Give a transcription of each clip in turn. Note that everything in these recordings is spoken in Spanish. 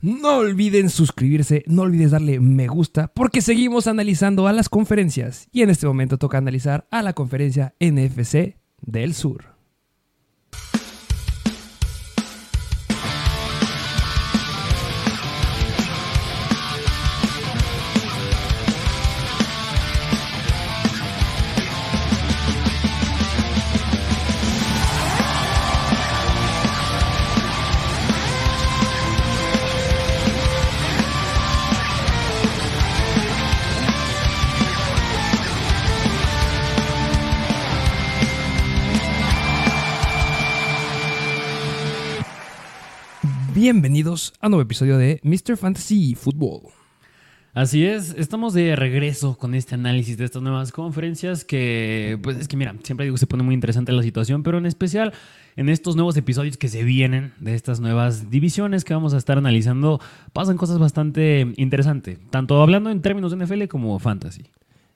No olviden suscribirse, no olvides darle me gusta, porque seguimos analizando a las conferencias. Y en este momento toca analizar a la conferencia NFC del Sur. Bienvenidos a un nuevo episodio de Mr. Fantasy Football. Así es, estamos de regreso con este análisis de estas nuevas conferencias que, pues es que mira, siempre digo que se pone muy interesante la situación, pero en especial en estos nuevos episodios que se vienen de estas nuevas divisiones que vamos a estar analizando, pasan cosas bastante interesantes, tanto hablando en términos de NFL como fantasy.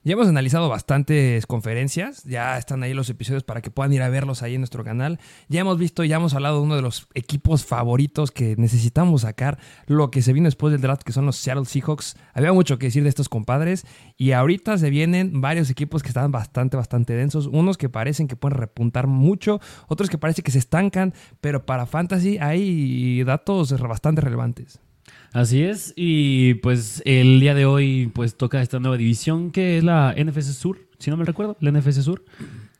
Ya hemos analizado bastantes conferencias, ya están ahí los episodios para que puedan ir a verlos ahí en nuestro canal. Ya hemos visto, ya hemos hablado de uno de los equipos favoritos que necesitamos sacar, lo que se vino después del draft, que son los Seattle Seahawks. Había mucho que decir de estos compadres y ahorita se vienen varios equipos que están bastante, bastante densos. Unos que parecen que pueden repuntar mucho, otros que parece que se estancan, pero para Fantasy hay datos bastante relevantes. Así es, y pues el día de hoy pues toca esta nueva división que es la NFC Sur, si no me recuerdo, la NFC Sur.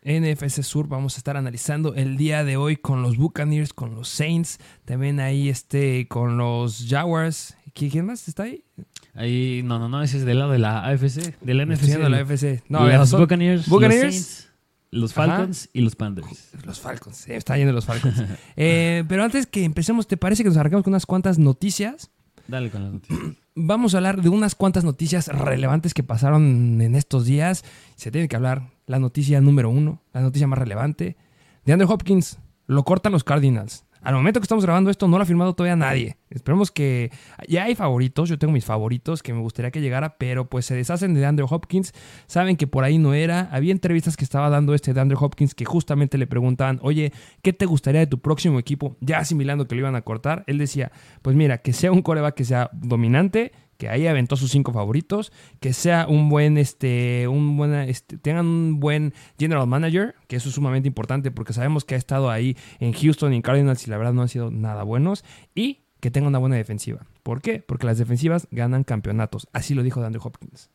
NFC Sur vamos a estar analizando el día de hoy con los Buccaneers, con los Saints, también ahí este con los Jaguars. ¿Quién más está ahí? Ahí, no, no, no, ese es del lado de la AFC, de la NFC. de la AFC. No, los Buccaneers, Buccaneers, los Saints, los Falcons y los Panthers. Los Falcons, está yendo los Falcons. eh, pero antes que empecemos, ¿te parece que nos arrancamos con unas cuantas noticias? Dale con las noticias. Vamos a hablar de unas cuantas noticias relevantes que pasaron en estos días. Se tiene que hablar la noticia número uno, la noticia más relevante. De Andrew Hopkins, lo cortan los Cardinals. Al momento que estamos grabando esto no lo ha firmado todavía nadie. Esperemos que ya hay favoritos, yo tengo mis favoritos que me gustaría que llegara, pero pues se deshacen de Andrew Hopkins, saben que por ahí no era. Había entrevistas que estaba dando este de Andrew Hopkins que justamente le preguntaban, oye, ¿qué te gustaría de tu próximo equipo? Ya asimilando que lo iban a cortar, él decía, pues mira, que sea un coreback que sea dominante, que ahí aventó sus cinco favoritos, que sea un buen, este, un buen, este, tengan un buen general manager, que eso es sumamente importante porque sabemos que ha estado ahí en Houston y en Cardinals y la verdad no han sido nada buenos, y que tenga una buena defensiva. ¿Por qué? Porque las defensivas ganan campeonatos. Así lo dijo Andrew Hopkins.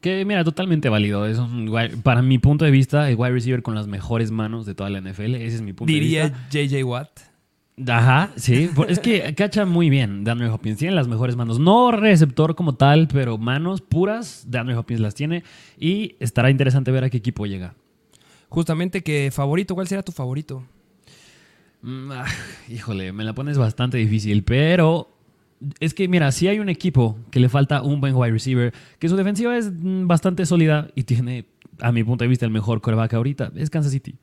Que mira, totalmente válido. Es para mi punto de vista, el wide receiver con las mejores manos de toda la NFL. Ese es mi punto de vista. Diría JJ Watt. Ajá, sí. Es que cacha muy bien Andrew Hopkins. Tiene las mejores manos. No receptor como tal, pero manos puras. Andrew Hopkins las tiene. Y estará interesante ver a qué equipo llega. Justamente que favorito, ¿cuál será tu favorito? Mm, ah, híjole, me la pones bastante difícil, pero es que mira, si hay un equipo que le falta un buen wide receiver, que su defensiva es mm, bastante sólida y tiene, a mi punto de vista, el mejor coreback ahorita, es Kansas City.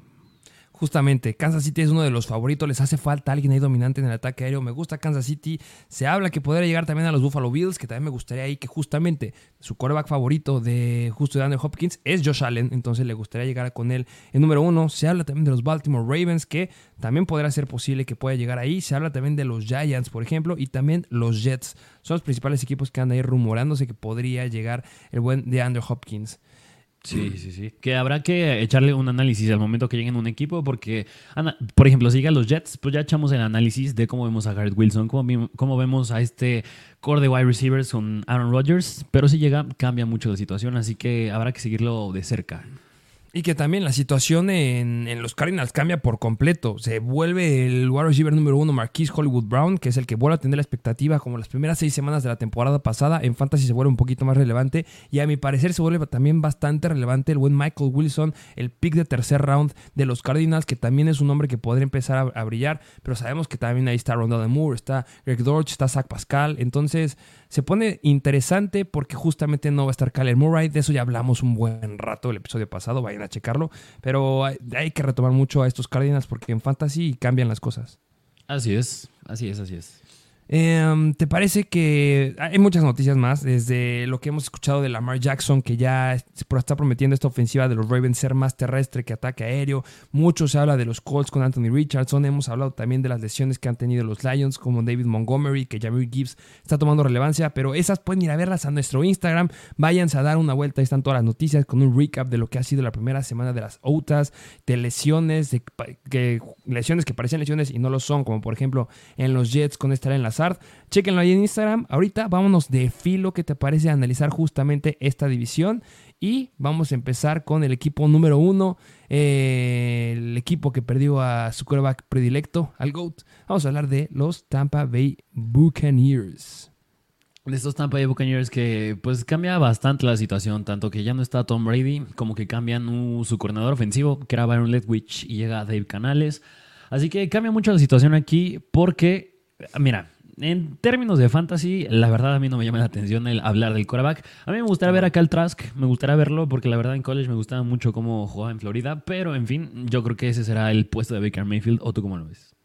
Justamente, Kansas City es uno de los favoritos. Les hace falta alguien ahí dominante en el ataque aéreo. Me gusta Kansas City. Se habla que podría llegar también a los Buffalo Bills, que también me gustaría ahí que justamente su quarterback favorito de justo de Andrew Hopkins es Josh Allen. Entonces le gustaría llegar con él en número uno. Se habla también de los Baltimore Ravens, que también podrá ser posible que pueda llegar ahí. Se habla también de los Giants, por ejemplo, y también los Jets. Son los principales equipos que andan ahí rumorándose que podría llegar el buen de Andrew Hopkins. Sí, sí, sí. Que habrá que echarle un análisis al momento que lleguen un equipo, porque, por ejemplo, si llegan los Jets, pues ya echamos el análisis de cómo vemos a Garrett Wilson, cómo, cómo vemos a este core de wide receivers con Aaron Rodgers, pero si llega, cambia mucho la situación, así que habrá que seguirlo de cerca. Y que también la situación en, los Cardinals cambia por completo. Se vuelve el wide receiver número uno, Marquise Hollywood Brown, que es el que vuelve a tener la expectativa como las primeras seis semanas de la temporada pasada. En Fantasy se vuelve un poquito más relevante. Y a mi parecer se vuelve también bastante relevante el buen Michael Wilson, el pick de tercer round de los Cardinals, que también es un hombre que podría empezar a, brillar. Pero sabemos que también ahí está Rondell Moore, está Greg Dortch, está Zach Pascal. Entonces se pone interesante porque justamente no va a estar Kyler Murray. De eso ya hablamos un buen rato el episodio pasado, vayan a checarlo. Pero hay, que retomar mucho a estos Cardinals porque en Fantasy cambian las cosas. Así es, así es, así es. Em, ¿Te parece que hay muchas noticias más? Desde lo que hemos escuchado de Lamar Jackson, que ya está prometiendo esta ofensiva de los Ravens ser más terrestre que ataque aéreo. Mucho se habla de los Colts con Anthony Richardson. Hemos hablado también de las lesiones que han tenido los Lions, como David Montgomery, que Jameer Gibbs está tomando relevancia. Pero esas pueden ir a verlas a nuestro Instagram. Váyanse a dar una vuelta. Ahí están todas las noticias con un recap de lo que ha sido la primera semana de las OUTAS, de lesiones, de que, lesiones que parecen lesiones y no lo son, como por ejemplo en los Jets con estar en Chequenlo ahí en Instagram. Ahorita vámonos de filo que te parece analizar justamente esta división. Y vamos a empezar con el equipo número uno, eh, el equipo que perdió a su quarterback predilecto, al GOAT. Vamos a hablar de los Tampa Bay Buccaneers. De estos Tampa Bay Buccaneers que pues cambia bastante la situación, tanto que ya no está Tom Brady, como que cambian su coordinador ofensivo, que era Byron Leftwich, y llega Dave Canales. Así que cambia mucho la situación aquí porque, mira, en términos de fantasy, la verdad a mí no me llama la atención el hablar del quarterback. A mí me gustaría ver a Cal Trask, me gustaría verlo porque la verdad en college me gustaba mucho cómo jugaba en Florida, pero en fin, yo creo que ese será el puesto de Baker Mayfield o tú cómo lo ves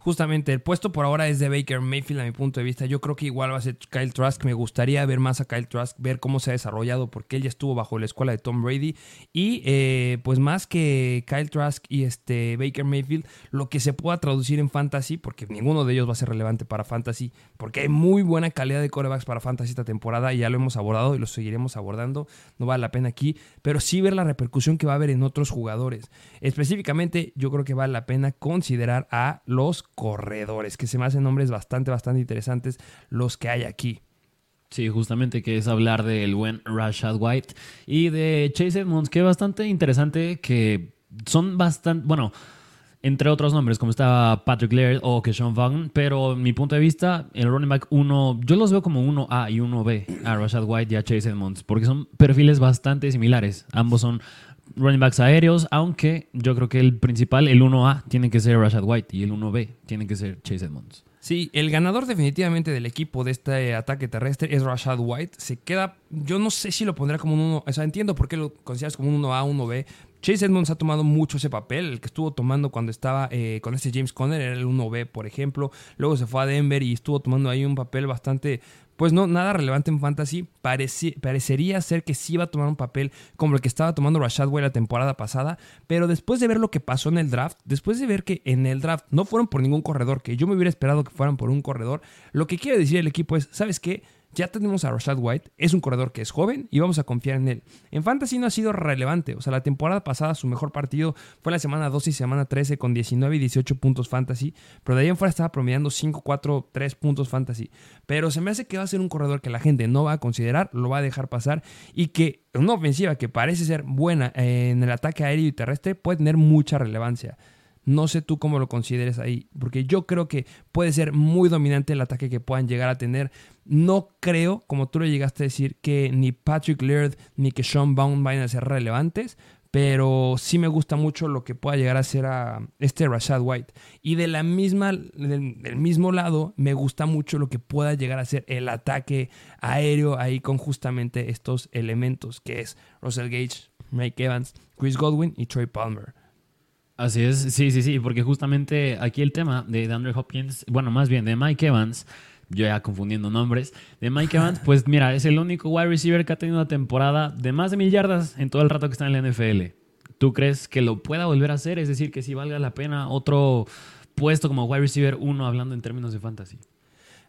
justamente el puesto por ahora es de Baker Mayfield a mi punto de vista. Yo creo que igual va a ser Kyle Trask. Me gustaría ver más a Kyle Trask, ver cómo se ha desarrollado porque él ya estuvo bajo la escuela de Tom Brady. Y eh, pues más que Kyle Trask y este Baker Mayfield, lo que se pueda traducir en fantasy, porque ninguno de ellos va a ser relevante para fantasy, porque hay muy buena calidad de corebacks para fantasy esta temporada y ya lo hemos abordado y lo seguiremos abordando. No vale la pena aquí, pero sí ver la repercusión que va a haber en otros jugadores. Específicamente, yo creo que vale la pena considerar a los corredores, que se me hacen nombres bastante, bastante interesantes los que hay aquí. Sí, justamente que es hablar del buen Rashad White y de Chase Edmonds, que es bastante interesante, que son bastante, bueno, entre otros nombres, como estaba Patrick Laird o Sean Vaughn, pero mi punto de vista, el running back 1, yo los veo como 1A y 1B, a Rashad White y a Chase Edmonds, porque son perfiles bastante similares. Ambos son running backs aéreos, aunque yo creo que el principal, el 1A, tiene que ser Rashad White y el 1B tiene que ser Chase Edmonds. Sí, el ganador definitivamente del equipo de este ataque terrestre es Rashad White. Se queda, yo no sé si lo pondrá como un 1, o sea, entiendo por qué lo consideras como un 1A, 1B. Chase Edmonds ha tomado mucho ese papel, el que estuvo tomando cuando estaba eh, con este James Conner era el 1B, por ejemplo. Luego se fue a Denver y estuvo tomando ahí un papel bastante pues no, nada relevante en fantasy. parecería ser que sí iba a tomar un papel como el que estaba tomando Rashad White la temporada pasada, pero después de ver lo que pasó en el draft, después de ver que en el draft no fueron por ningún corredor, que yo me hubiera esperado que fueran por un corredor, lo que quiere decir el equipo es, ¿sabes qué? Ya tenemos a Rashad White, es un corredor que es joven y vamos a confiar en él. En Fantasy no ha sido relevante, o sea, la temporada pasada su mejor partido fue la semana 12 y semana 13 con 19 y 18 puntos Fantasy, pero de ahí en fuera estaba promediando 5, 4, 3 puntos Fantasy. Pero se me hace que va a ser un corredor que la gente no va a considerar, lo va a dejar pasar y que una ofensiva que parece ser buena en el ataque aéreo y terrestre puede tener mucha relevancia. No sé tú cómo lo consideres ahí, porque yo creo que puede ser muy dominante el ataque que puedan llegar a tener. No creo, como tú lo llegaste a decir, que ni Patrick Laird ni que Sean Baum vayan a ser relevantes, pero sí me gusta mucho lo que pueda llegar a ser a este Rashad White. Y de la misma, del, mismo lado, me gusta mucho lo que pueda llegar a ser el ataque aéreo ahí con justamente estos elementos, que es Russell Gage, Mike Evans, Chris Godwin y Troy Palmer. Así es, sí, sí, sí, porque justamente aquí el tema de Andrew Hopkins, bueno, más bien de Mike Evans, yo ya confundiendo nombres, de Mike Evans, pues mira, es el único wide receiver que ha tenido una temporada de más de mil yardas en todo el rato que está en la NFL. ¿Tú crees que lo pueda volver a hacer? Es decir, que si valga la pena otro puesto como wide receiver uno hablando en términos de fantasy.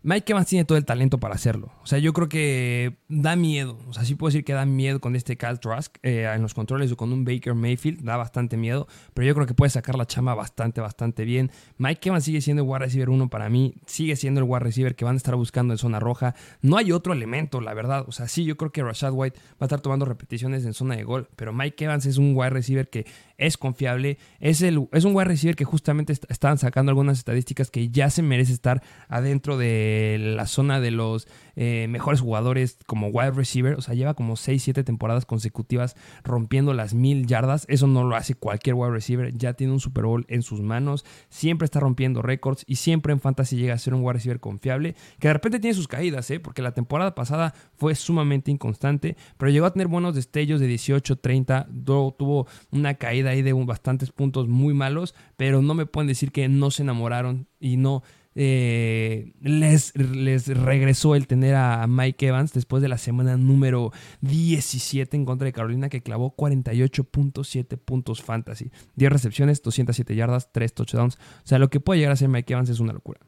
Mike Evans tiene todo el talento para hacerlo. O sea, yo creo que da miedo. O sea, sí puedo decir que da miedo con este Cal Trask eh, en los controles o con un Baker Mayfield. Da bastante miedo. Pero yo creo que puede sacar la chama bastante, bastante bien. Mike Evans sigue siendo el wide receiver uno para mí. Sigue siendo el wide receiver que van a estar buscando en zona roja. No hay otro elemento, la verdad. O sea, sí, yo creo que Rashad White va a estar tomando repeticiones en zona de gol. Pero Mike Evans es un wide receiver que es confiable. Es, el, es un wide receiver que justamente estaban sacando algunas estadísticas que ya se merece estar adentro de la zona de los eh, mejores jugadores como wide receiver. O sea, lleva como 6, 7 temporadas consecutivas rompiendo las mil yardas. Eso no lo hace cualquier wide receiver. Ya tiene un Super Bowl en sus manos. Siempre está rompiendo récords y siempre en fantasy llega a ser un wide receiver confiable. Que de repente tiene sus caídas, ¿eh? porque la temporada pasada fue sumamente inconstante. Pero llegó a tener buenos destellos de 18, 30. Tuvo una caída ahí de bastantes puntos muy malos. Pero no me pueden decir que no se enamoraron y no eh, les, les regresó el tener a Mike Evans después de la semana número 17 en contra de Carolina que clavó 48.7 puntos fantasy, 10 recepciones, 207 yardas, 3 touchdowns. O sea, lo que puede llegar a ser Mike Evans es una locura.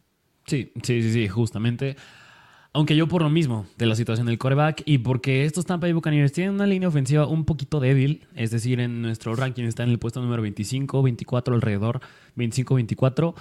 Sí, sí, sí, sí, justamente. Aunque yo por lo mismo de la situación del coreback y porque estos Tampa Bay Buccaneers tienen una línea ofensiva un poquito débil, es decir, en nuestro ranking está en el puesto número 25, 24 alrededor, 25, 24.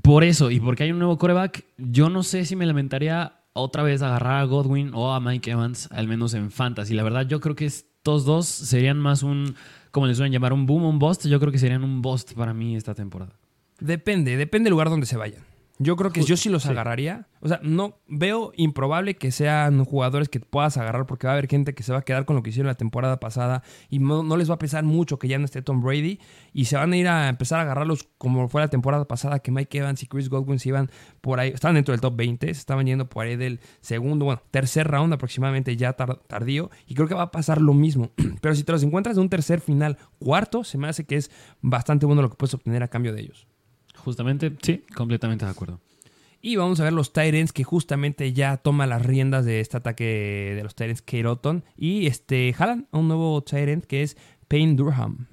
Por eso, y porque hay un nuevo coreback, yo no sé si me lamentaría otra vez agarrar a Godwin o a Mike Evans, al menos en fantasy. La verdad, yo creo que estos dos serían más un, como les suelen llamar, un boom o un bust. Yo creo que serían un bust para mí esta temporada. Depende, depende del lugar donde se vayan. Yo creo que yo sí los agarraría. O sea, no veo improbable que sean jugadores que puedas agarrar porque va a haber gente que se va a quedar con lo que hicieron la temporada pasada y no, les va a pesar mucho que ya no esté Tom Brady y se van a ir a empezar a agarrarlos como fue la temporada pasada que Mike Evans y Chris Godwin se iban por ahí, estaban dentro del top 20, se estaban yendo por ahí del segundo, bueno, tercer round aproximadamente ya tardío y creo que va a pasar lo mismo. Pero si te los encuentras de un tercer final, cuarto, se me hace que es bastante bueno lo que puedes obtener a cambio de ellos. Justamente, sí, completamente de acuerdo. Y vamos a ver los Tyrants que justamente ya toma las riendas de este ataque de los Tyrants Kate Y este, jalan a un nuevo Tyrant que es Payne Durham.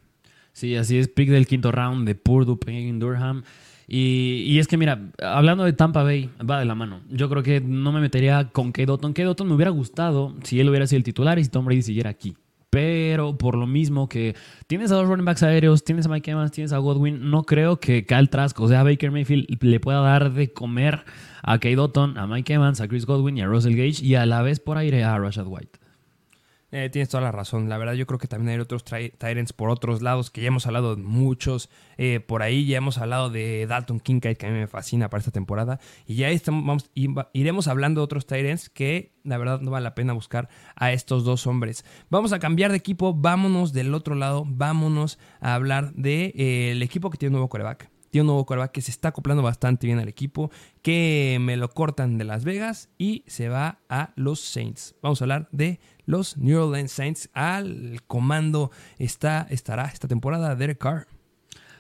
Sí, así es, pick del quinto round de Purdue, Payne Durham. Y, es que, mira, hablando de Tampa Bay, va de la mano. Yo creo que no me metería con Otton. Kate me hubiera gustado si él hubiera sido el titular y si Tom Brady siguiera aquí. Pero por lo mismo que tienes a dos running backs aéreos, tienes a Mike Evans, tienes a Godwin, no creo que Kyle Trask, o sea, Baker Mayfield, le pueda dar de comer a Kate Otton, a Mike Evans, a Chris Godwin y a Russell Gage y a la vez por aire a Rashad White. Eh, tienes toda la razón. La verdad, yo creo que también hay otros Tyrants por otros lados, que ya hemos hablado de muchos. Eh, por ahí ya hemos hablado de Dalton Kincaid, que a mí me fascina para esta temporada. Y ya estamos, vamos, iremos hablando de otros Tyrants que la verdad no vale la pena buscar a estos dos hombres. Vamos a cambiar de equipo, vámonos del otro lado, vámonos a hablar del de, eh, equipo que tiene un nuevo coreback tiene un nuevo coreback que se está acoplando bastante bien al equipo, que me lo cortan de Las Vegas y se va a los Saints. Vamos a hablar de los New Orleans Saints. Al comando está, estará esta temporada Derek Carr.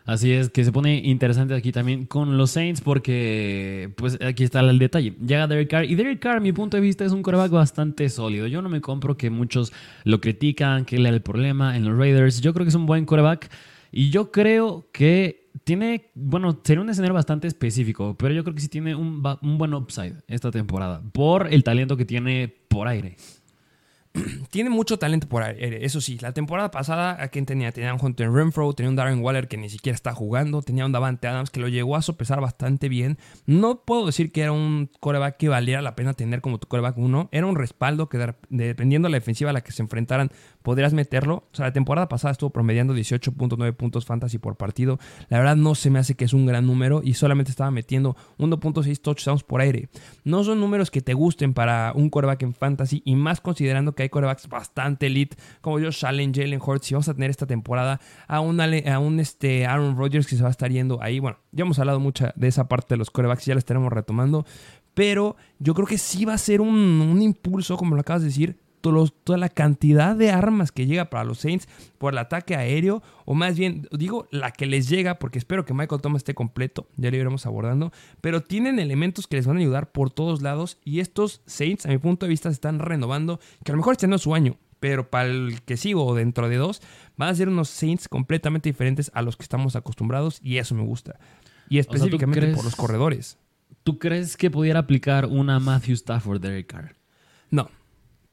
Así es, que se pone interesante aquí también con los Saints porque, pues aquí está el detalle. Llega Derek Carr y Derek Carr, mi punto de vista, es un coreback bastante sólido. Yo no me compro que muchos lo critican, que él era el problema en los Raiders. Yo creo que es un buen coreback y yo creo que tiene, bueno, sería un escenario bastante específico, pero yo creo que sí tiene un, un buen upside esta temporada por el talento que tiene por aire. tiene mucho talento por aire, eso sí. La temporada pasada, ¿a quién tenía? Tenía un Hunter Renfro, tenía un Darren Waller que ni siquiera está jugando, tenía un Davante Adams que lo llegó a sopesar bastante bien. No puedo decir que era un coreback que valiera la pena tener como tu coreback 1. Era un respaldo que, dependiendo de la defensiva a la que se enfrentaran, podrías meterlo. O sea, la temporada pasada estuvo promediando 18.9 puntos fantasy por partido. La verdad, no se me hace que es un gran número y solamente estaba metiendo 1.6 touchdowns por aire. No son números que te gusten para un coreback en fantasy y más considerando que hay corebacks bastante elite como Josh Allen, Jalen Hurts. Y vamos a tener esta temporada a un, a un este Aaron Rodgers que se va a estar yendo ahí. Bueno, ya hemos hablado mucho de esa parte de los corebacks, ya la estaremos retomando. Pero yo creo que sí va a ser un, un impulso, como lo acabas de decir, toda la cantidad de armas que llega para los Saints por el ataque aéreo, o más bien, digo, la que les llega, porque espero que Michael Thomas esté completo, ya lo iremos abordando, pero tienen elementos que les van a ayudar por todos lados y estos Saints, a mi punto de vista, se están renovando, que a lo mejor este no es su año, pero para el que sigo dentro de dos, van a ser unos Saints completamente diferentes a los que estamos acostumbrados y eso me gusta. Y específicamente por los corredores. ¿Tú crees que pudiera aplicar una Matthew Stafford Derek Carr? No,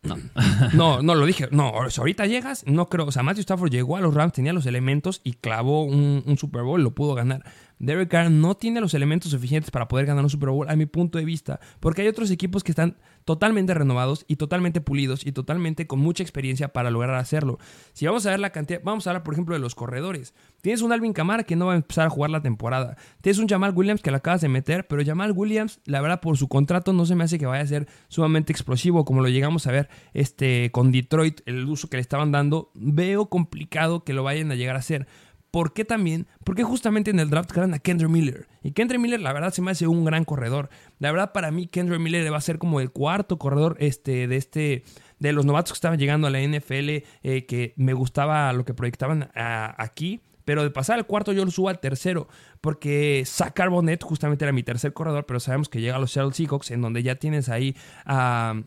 no. no, no lo dije. No, ahorita llegas, no creo. O sea, Matthew Stafford llegó a los Rams, tenía los elementos y clavó un, un Super Bowl, lo pudo ganar. Derek Carr no tiene los elementos suficientes para poder ganar un Super Bowl, a mi punto de vista, porque hay otros equipos que están totalmente renovados y totalmente pulidos y totalmente con mucha experiencia para lograr hacerlo. Si vamos a ver la cantidad, vamos a hablar, por ejemplo, de los corredores. Tienes un Alvin Kamara que no va a empezar a jugar la temporada. Tienes un Jamal Williams que lo acabas de meter, pero Jamal Williams, la verdad, por su contrato no se me hace que vaya a ser sumamente explosivo, como lo llegamos a ver este, con Detroit, el uso que le estaban dando. Veo complicado que lo vayan a llegar a hacer. ¿Por qué también? Porque justamente en el draft ganan a Kendra Miller. Y Kendra Miller, la verdad, se me hace un gran corredor. La verdad, para mí, Kendra Miller va a ser como el cuarto corredor este, de este. De los novatos que estaban llegando a la NFL, eh, que me gustaba lo que proyectaban aquí. Pero de pasar al cuarto, yo lo subo al tercero. Porque Zach Carbonet justamente era mi tercer corredor, pero sabemos que llega a los Seattle Seahawks, en donde ya tienes ahí a.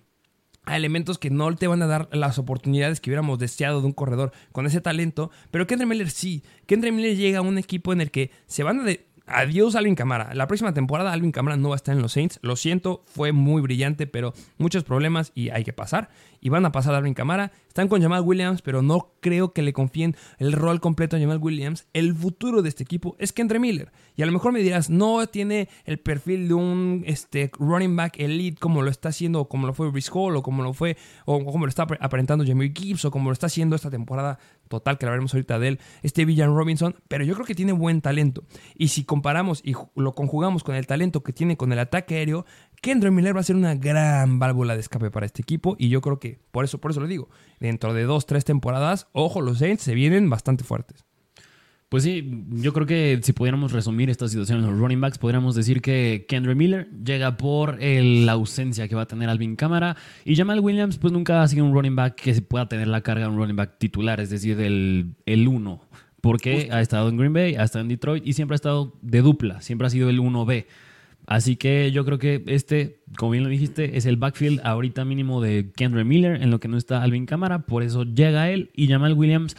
a elementos que no te van a dar las oportunidades que hubiéramos deseado de un corredor con ese talento, pero Kendra Miller sí. Kendra Miller llega a un equipo en el que se van a, de- Adiós Alvin Camara. La próxima temporada Alvin Camara no va a estar en los Saints. Lo siento, fue muy brillante, pero muchos problemas y hay que pasar. Y van a pasar a Alvin Camara. Están con Jamal Williams, pero no creo que le confíen el rol completo a Jamal Williams. El futuro de este equipo es Kendra Miller. Y a lo mejor me dirás, no tiene el perfil de un este, running back elite como lo está haciendo, o como lo fue Brice Hall, o como lo fue, o como lo está aparentando Jamie Gibbs, o como lo está haciendo esta temporada total, que la veremos ahorita de él, este Villan Robinson, pero yo creo que tiene buen talento. Y si comparamos y lo conjugamos con el talento que tiene con el ataque aéreo, Kendra Miller va a ser una gran válvula de escape para este equipo. Y yo creo que, por eso, por eso lo digo, dentro de dos, tres temporadas, ojo, los Saints se vienen bastante fuertes. Pues sí, yo creo que si pudiéramos resumir esta situación en los running backs, podríamos decir que Kendra Miller llega por el- la ausencia que va a tener Alvin Cámara y Jamal Williams pues nunca ha sido un running back que pueda tener la carga de un running back titular, es decir, del el 1. Porque ha estado en Green Bay, ha estado en Detroit y siempre ha estado de dupla, siempre ha sido el 1B. Así que yo creo que este, como bien lo dijiste, es el backfield ahorita mínimo de Kendra Miller, en lo que no está Alvin Cámara, por eso llega él y Jamal Williams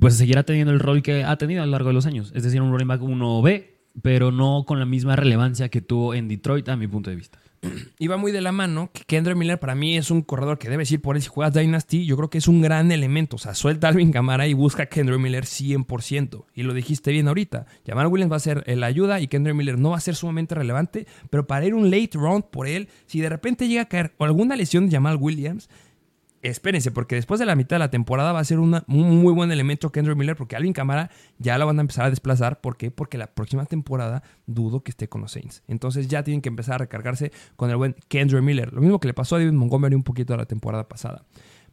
pues seguirá teniendo el rol que ha tenido a lo largo de los años, es decir, un running back 1B, pero no con la misma relevancia que tuvo en Detroit a mi punto de vista. Y va muy de la mano que Kendra Miller para mí es un corredor que debes ir por él si juegas Dynasty. Yo creo que es un gran elemento. O sea, suelta a Alvin Camara y busca a Kendra Miller 100%. Y lo dijiste bien ahorita. Jamal Williams va a ser la ayuda y Kendra Miller no va a ser sumamente relevante. Pero para ir un late round por él, si de repente llega a caer alguna lesión de Jamal Williams, espérense, porque después de la mitad de la temporada va a ser una- un muy buen elemento Kendra Miller, porque Alvin Camara ya lo van a empezar a desplazar. ¿Por qué? Porque la próxima temporada dudo que esté con los Saints. Entonces ya tienen que empezar a recargarse con el buen Kendra Miller. Lo mismo que le pasó a David Montgomery un poquito la temporada pasada.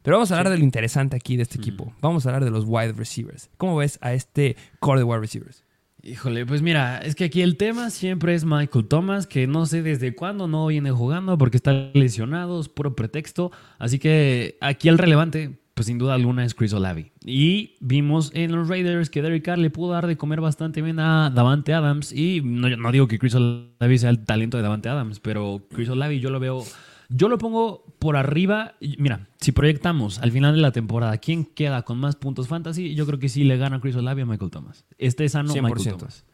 Pero vamos a hablar de lo interesante aquí de este equipo. Vamos a hablar de los wide receivers. ¿Cómo ves a este core de wide receivers? Híjole, pues mira, es que aquí el tema siempre es Michael Thomas, que no sé desde cuándo no viene jugando porque está lesionado, es puro pretexto. Así que aquí el relevante, pues sin duda alguna, es Chris Olavi. Y vimos en los Raiders que Derek Carr le pudo dar de comer bastante bien a Davante Adams. Y no, no digo que Chris Olavi sea el talento de Davante Adams, pero Chris Olavi yo lo veo. Yo lo pongo por arriba. Mira, si proyectamos al final de la temporada, ¿quién queda con más puntos fantasy? Yo creo que sí le gana Chris Olavi a Michael Thomas. Este sano Michael 100%. Thomas.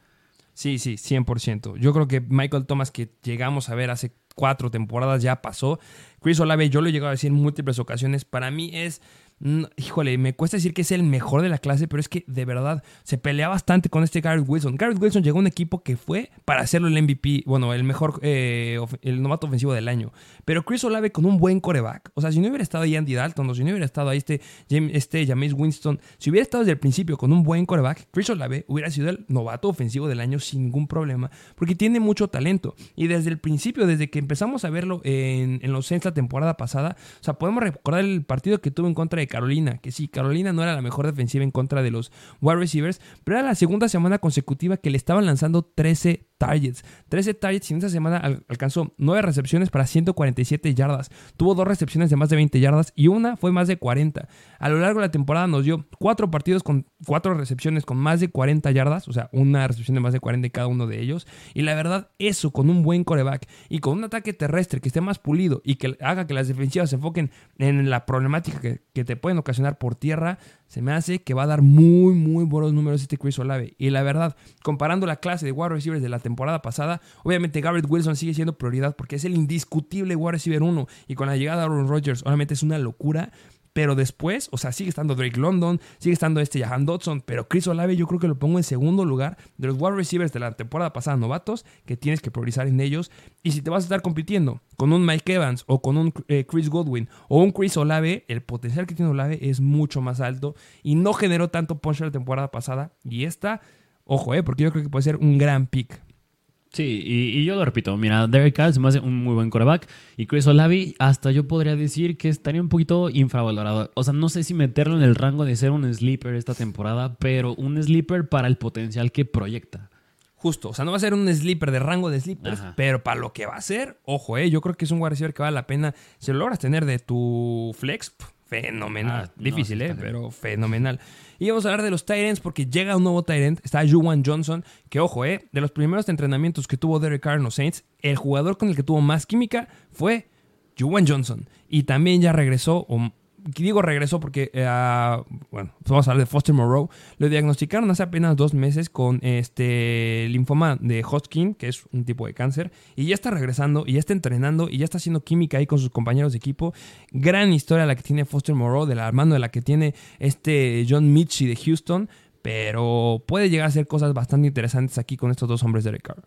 Sí, sí, 100%. Yo creo que Michael Thomas, que llegamos a ver hace cuatro temporadas, ya pasó. Chris Olave, yo lo he llegado a decir en múltiples ocasiones, para mí es... Híjole, me cuesta decir que es el mejor de la clase, pero es que de verdad se pelea bastante con este Garrett Wilson. Garrett Wilson llegó a un equipo que fue para hacerlo el MVP, bueno, el mejor, eh, el novato ofensivo del año. Pero Chris Olave con un buen coreback. O sea, si no hubiera estado ahí Andy Dalton, o si no hubiera estado ahí este, este James Winston, si hubiera estado desde el principio con un buen coreback, Chris Olave hubiera sido el novato ofensivo del año sin ningún problema, porque tiene mucho talento. Y desde el principio, desde que empezamos a verlo en, en los Saints la temporada pasada, o sea, podemos recordar el partido que tuvo en contra de Carolina, que sí, Carolina no era la mejor defensiva en contra de los wide receivers, pero era la segunda semana consecutiva que le estaban lanzando 13 targets. 13 targets y en esa semana al- alcanzó 9 recepciones para 147 yardas. Tuvo dos recepciones de más de 20 yardas y una fue más de 40. A lo largo de la temporada nos dio 4 partidos con 4 recepciones con más de 40 yardas, o sea, una recepción de más de 40 en cada uno de ellos. Y la verdad, eso con un buen coreback y con un ataque terrestre que esté más pulido y que haga que las defensivas se enfoquen en la problemática que te pueden ocasionar por tierra, se me hace que va a dar muy, muy buenos números este Chris Olave. Y la verdad, comparando la clase de wide receivers de la temporada pasada, obviamente Garrett Wilson sigue siendo prioridad porque es el indiscutible wide receiver 1. Y con la llegada de Aaron Rodgers, obviamente es una locura. Pero después, o sea, sigue estando Drake London, sigue estando este Jahan Dodson, pero Chris Olave yo creo que lo pongo en segundo lugar de los wide receivers de la temporada pasada novatos que tienes que priorizar en ellos. Y si te vas a estar compitiendo con un Mike Evans o con un eh, Chris Godwin o un Chris Olave, el potencial que tiene Olave es mucho más alto y no generó tanto punch la temporada pasada. Y esta, ojo, eh, porque yo creo que puede ser un gran pick. Sí, y, y yo lo repito, mira, Derek Carr se me hace un muy buen coreback y Chris Olavi hasta yo podría decir que estaría un poquito infravalorado. O sea, no sé si meterlo en el rango de ser un sleeper esta temporada, pero un sleeper para el potencial que proyecta. Justo, o sea, no va a ser un sleeper de rango de sleepers, Ajá. pero para lo que va a ser, ojo, eh, yo creo que es un wide receiver que vale la pena. Si lo logras tener de tu flex, fenomenal. Ah, no, Difícil, sí ¿eh? Pero fenomenal. Y vamos a hablar de los Tyrants porque llega un nuevo Tyrant. Está Juwan Johnson, que ojo, ¿eh? De los primeros entrenamientos que tuvo Derek Carr en los Saints, el jugador con el que tuvo más química fue Juwan Johnson. Y también ya regresó, o digo regresó porque, eh, bueno, vamos a hablar de Foster Moreau. Lo diagnosticaron hace apenas dos meses con este linfoma de Hodgkin, que es un tipo de cáncer, y ya está regresando, y ya está entrenando, y ya está haciendo química ahí con sus compañeros de equipo. Gran historia la que tiene Foster Moreau, de la mano de la que tiene este John Mitchie de Houston, pero puede llegar a hacer cosas bastante interesantes aquí con estos dos hombres de Carr.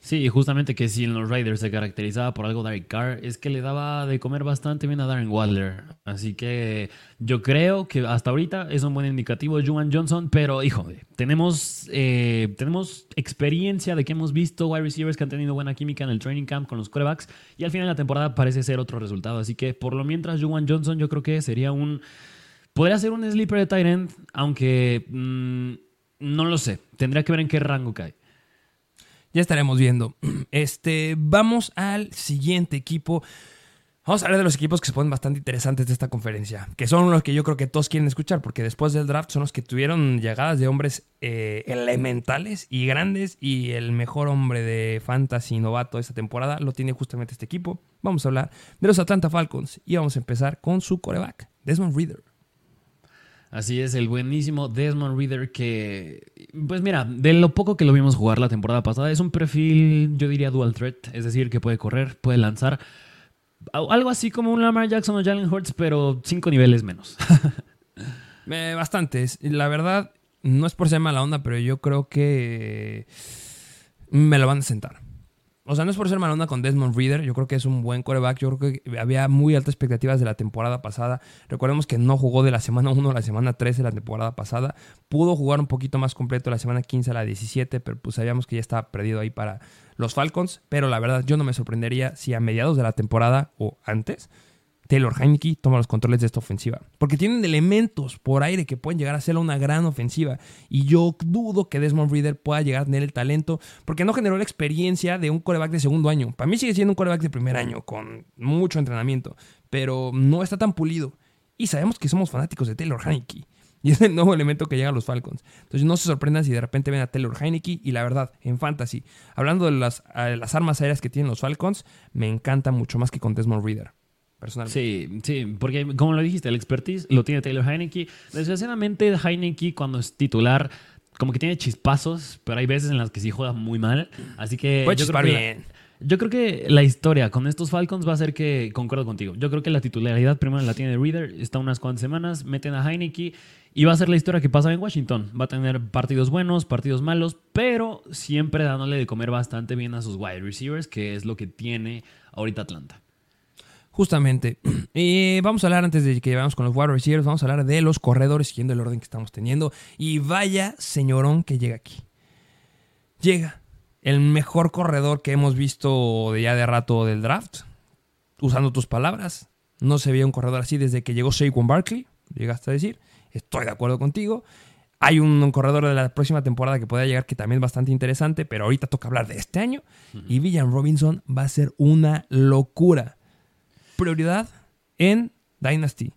Sí, justamente que si en los Raiders se caracterizaba por algo Derek Carr, es que le daba de comer bastante bien a Darren Waller. Así que yo creo que hasta ahorita es un buen indicativo Juwan Johnson, pero hijo, tenemos, eh, tenemos experiencia de que hemos visto wide receivers que han tenido buena química en el training camp con los quarterbacks y al final de la temporada parece ser otro resultado. Así que por lo mientras Juwan Johnson yo creo que sería un... Podría ser un sleeper de tight end, aunque mmm, no lo sé. Tendría que ver en qué rango cae. Ya estaremos viendo. Este, vamos al siguiente equipo. Vamos a hablar de los equipos que se ponen bastante interesantes de esta conferencia, que son los que yo creo que todos quieren escuchar, porque después del draft son los que tuvieron llegadas de hombres eh, elementales y grandes, y el mejor hombre de fantasy novato de esta temporada lo tiene justamente este equipo. Vamos a hablar de los Atlanta Falcons y vamos a empezar con su coreback, Desmond Reader. Así es, el buenísimo Desmond Reader que, pues mira, de lo poco que lo vimos jugar la temporada pasada, es un perfil, yo diría, dual threat, es decir, que puede correr, puede lanzar, algo así como un Lamar Jackson o Jalen Hurts, pero cinco niveles menos. eh, bastantes, la verdad, no es por ser mala onda, pero yo creo que me lo van a sentar. O sea, no es por ser mala onda con Desmond Reader. Yo creo que es un buen coreback. Yo creo que había muy altas expectativas de la temporada pasada. Recordemos que no jugó de la semana 1 a la semana 13 de la temporada pasada. Pudo jugar un poquito más completo la semana 15 a la 17, pero pues sabíamos que ya estaba perdido ahí para los Falcons. Pero la verdad, yo no me sorprendería si a mediados de la temporada o antes Taylor Heineke toma los controles de esta ofensiva. Porque tienen elementos por aire que pueden llegar a ser una gran ofensiva. Y yo dudo que Desmond Reader pueda llegar a tener el talento. Porque no generó la experiencia de un coreback de segundo año. Para mí sigue siendo un coreback de primer año. Con mucho entrenamiento. Pero no está tan pulido. Y sabemos que somos fanáticos de Taylor Heineke. Y es el nuevo elemento que llega a los Falcons. Entonces no se sorprendan si de repente ven a Taylor Heineke. Y la verdad, en Fantasy, hablando de las, las armas aéreas que tienen los Falcons, me encanta mucho más que con Desmond Reader. Sí, sí, porque como lo dijiste, el expertise lo tiene Taylor Heineke. Desgraciadamente, Heineke cuando es titular, como que tiene chispazos, pero hay veces en las que sí juega muy mal. Así que. Puede yo creo que bien. La, yo creo que la historia con estos Falcons va a ser que, concuerdo contigo, yo creo que la titularidad primero la tiene Reader, está unas cuantas semanas, meten a Heineke y va a ser la historia que pasa en Washington. Va a tener partidos buenos, partidos malos, pero siempre dándole de comer bastante bien a sus wide receivers, que es lo que tiene ahorita Atlanta. Justamente. Y vamos a hablar antes de que vayamos con los wide receivers, vamos a hablar de los corredores siguiendo el orden que estamos teniendo. Y vaya señorón que llega aquí. Llega el mejor corredor que hemos visto de ya de rato del draft. Usando tus palabras. No se veía un corredor así desde que llegó Saquon Barkley. Llegaste a decir. Estoy de acuerdo contigo. Hay un corredor de la próxima temporada que pueda llegar que también es bastante interesante, pero ahorita toca hablar de este año. Uh -huh. Y Villan Robinson va a ser una locura prioridad en Dynasty.